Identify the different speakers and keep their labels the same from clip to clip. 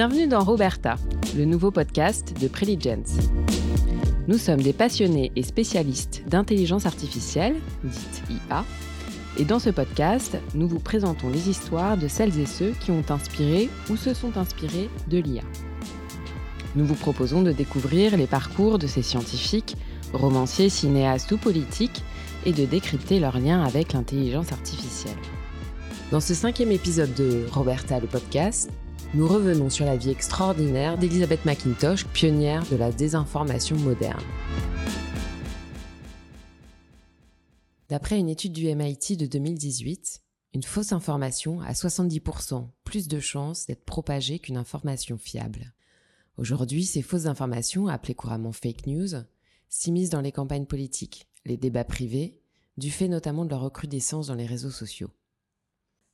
Speaker 1: Bienvenue dans Roberta, le nouveau podcast de Preligence. Nous sommes des passionnés et spécialistes d'intelligence artificielle, dite IA, et dans ce podcast, nous vous présentons les histoires de celles et ceux qui ont inspiré ou se sont inspirés de l'IA. Nous vous proposons de découvrir les parcours de ces scientifiques, romanciers, cinéastes ou politiques, et de décrypter leurs liens avec l'intelligence artificielle. Dans ce cinquième épisode de Roberta le podcast, nous revenons sur la vie extraordinaire d'Elizabeth McIntosh, pionnière de la désinformation moderne. D'après une étude du MIT de 2018, une fausse information a 70% plus de chances d'être propagée qu'une information fiable. Aujourd'hui, ces fausses informations, appelées couramment fake news, s'immiscent dans les campagnes politiques, les débats privés, du fait notamment de leur recrudescence dans les réseaux sociaux.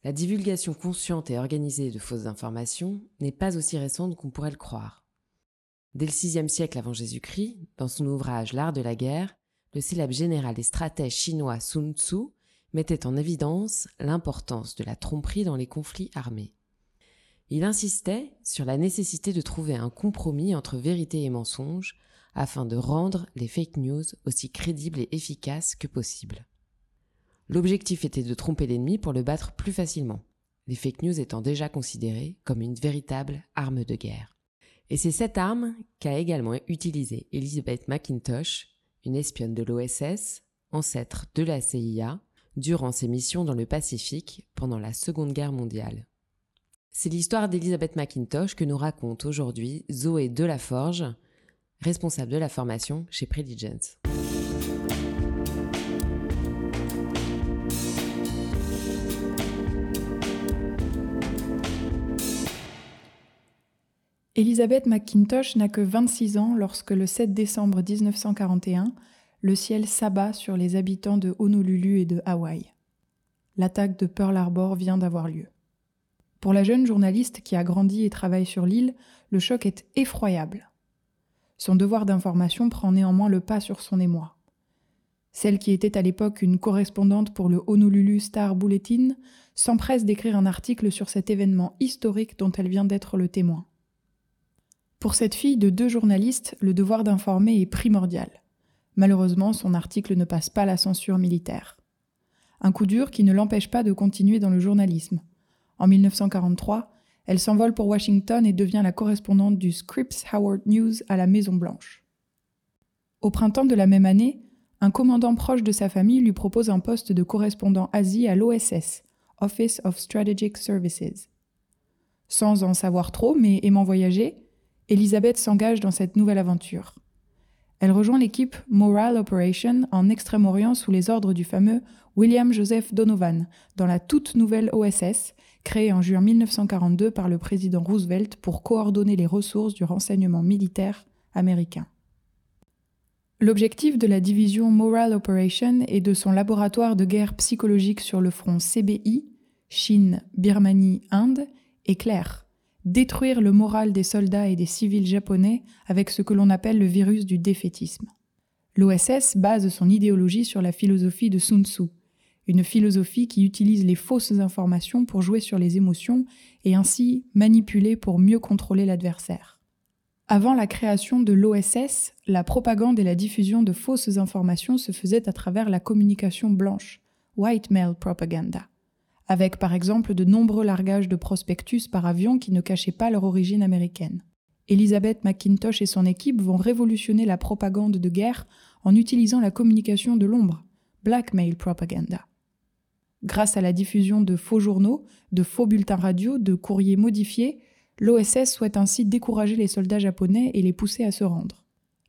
Speaker 1: La divulgation consciente et organisée de fausses informations n'est pas aussi récente qu'on pourrait le croire. Dès le VIe siècle avant Jésus-Christ, dans son ouvrage L'art de la guerre, le célèbre général et stratège chinois Sun Tzu mettait en évidence l'importance de la tromperie dans les conflits armés. Il insistait sur la nécessité de trouver un compromis entre vérité et mensonge afin de rendre les fake news aussi crédibles et efficaces que possible. L'objectif était de tromper l'ennemi pour le battre plus facilement, les fake news étant déjà considérées comme une véritable arme de guerre. Et c'est cette arme qu'a également utilisée Elizabeth McIntosh, une espionne de l'OSS, ancêtre de la CIA, durant ses missions dans le Pacifique pendant la Seconde Guerre mondiale. C'est l'histoire d'Elizabeth McIntosh que nous raconte aujourd'hui Zoé Delaforge, responsable de la formation chez Preligence.
Speaker 2: Elizabeth McIntosh n'a que 26 ans lorsque le 7 décembre 1941, le ciel s'abat sur les habitants de Honolulu et de Hawaï. L'attaque de Pearl Harbor vient d'avoir lieu. Pour la jeune journaliste qui a grandi et travaille sur l'île, le choc est effroyable. Son devoir d'information prend néanmoins le pas sur son émoi. Celle qui était à l'époque une correspondante pour le Honolulu Star Bulletin s'empresse d'écrire un article sur cet événement historique dont elle vient d'être le témoin. Pour cette fille de deux journalistes, le devoir d'informer est primordial. Malheureusement, son article ne passe pas la censure militaire. Un coup dur qui ne l'empêche pas de continuer dans le journalisme. En 1943, elle s'envole pour Washington et devient la correspondante du Scripps Howard News à la Maison Blanche. Au printemps de la même année, un commandant proche de sa famille lui propose un poste de correspondant Asie à l'OSS, Office of Strategic Services. Sans en savoir trop, mais aimant voyager, Elisabeth s'engage dans cette nouvelle aventure. Elle rejoint l'équipe Morale Operation en Extrême-Orient sous les ordres du fameux William Joseph Donovan, dans la toute nouvelle OSS, créée en juin 1942 par le président Roosevelt pour coordonner les ressources du renseignement militaire américain. L'objectif de la division Morale Operation et de son laboratoire de guerre psychologique sur le front CBI, Chine, Birmanie, Inde, est clair détruire le moral des soldats et des civils japonais avec ce que l'on appelle le virus du défaitisme. L'OSS base son idéologie sur la philosophie de Sun Tzu, une philosophie qui utilise les fausses informations pour jouer sur les émotions et ainsi manipuler pour mieux contrôler l'adversaire. Avant la création de l'OSS, la propagande et la diffusion de fausses informations se faisaient à travers la communication blanche, white male propaganda avec par exemple de nombreux largages de prospectus par avion qui ne cachaient pas leur origine américaine. Elizabeth McIntosh et son équipe vont révolutionner la propagande de guerre en utilisant la communication de l'ombre, blackmail propaganda. Grâce à la diffusion de faux journaux, de faux bulletins radio, de courriers modifiés, l'OSS souhaite ainsi décourager les soldats japonais et les pousser à se rendre.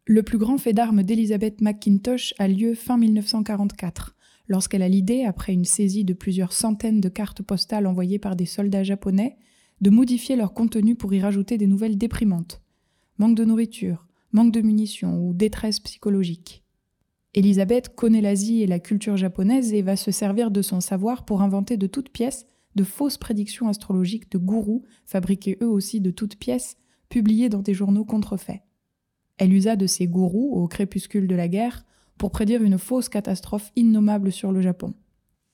Speaker 2: Le plus grand fait d'armes d'Elizabeth McIntosh a lieu fin 1944, lorsqu'elle a l'idée, après une saisie de plusieurs centaines de cartes postales envoyées par des soldats japonais, de modifier leur contenu pour y rajouter des nouvelles déprimantes. Manque de nourriture, manque de munitions ou détresse psychologique. Elisabeth connaît l'Asie et la culture japonaise et va se servir de son savoir pour inventer de toutes pièces de fausses prédictions astrologiques de gourous, fabriquées eux aussi de toutes pièces, publiées dans des journaux contrefaits. Elle usa de ces gourous, au crépuscule de la guerre, pour prédire une fausse catastrophe innommable sur le Japon.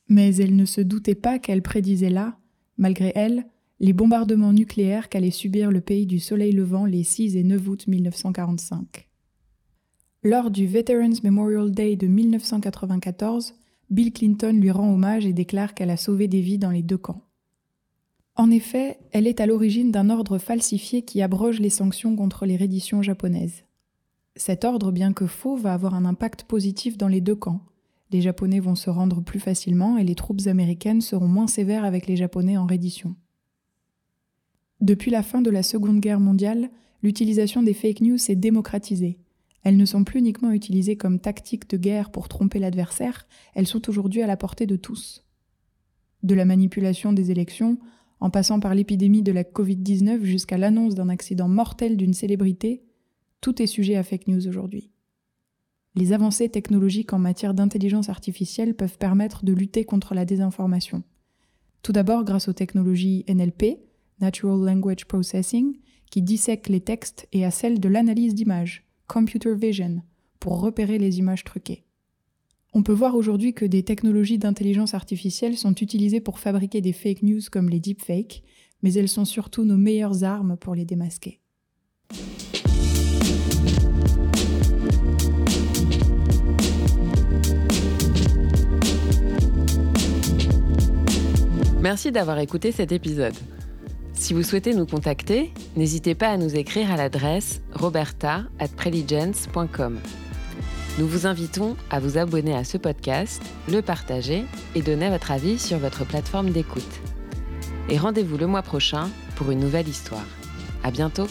Speaker 2: Mais elle ne se doutait pas qu'elle prédisait là, malgré elle, les bombardements nucléaires qu'allait subir le pays du soleil levant les 6 et 9 août 1945. Lors du Veterans Memorial Day de 1994, Bill Clinton lui rend hommage et déclare qu'elle a sauvé des vies dans les deux camps. En effet, elle est à l'origine d'un ordre falsifié qui abroge les sanctions contre les redditions japonaises. Cet ordre, bien que faux, va avoir un impact positif dans les deux camps. Les Japonais vont se rendre plus facilement et les troupes américaines seront moins sévères avec les Japonais en reddition. Depuis la fin de la Seconde Guerre mondiale, l'utilisation des fake news s'est démocratisée. Elles ne sont plus uniquement utilisées comme tactique de guerre pour tromper l'adversaire, elles sont aujourd'hui à la portée de tous. De la manipulation des élections, en passant par l'épidémie de la Covid-19 jusqu'à l'annonce d'un accident mortel d'une célébrité, tout est sujet à fake news aujourd'hui. Les avancées technologiques en matière d'intelligence artificielle peuvent permettre de lutter contre la désinformation. Tout d'abord grâce aux technologies NLP, Natural Language Processing, qui dissèquent les textes, et à celle de l'analyse d'images, computer vision pour repérer les images truquées. On peut voir aujourd'hui que des technologies d'intelligence artificielle sont utilisées pour fabriquer des fake news comme les deepfakes, mais elles sont surtout nos meilleures armes pour les démasquer.
Speaker 1: Merci d'avoir écouté cet épisode. Si vous souhaitez nous contacter, n'hésitez pas à nous écrire à l'adresse roberta@preligence.com. Nous vous invitons à vous abonner à ce podcast, le partager et donner votre avis sur votre plateforme d'écoute. Et rendez-vous le mois prochain pour une nouvelle histoire. À bientôt!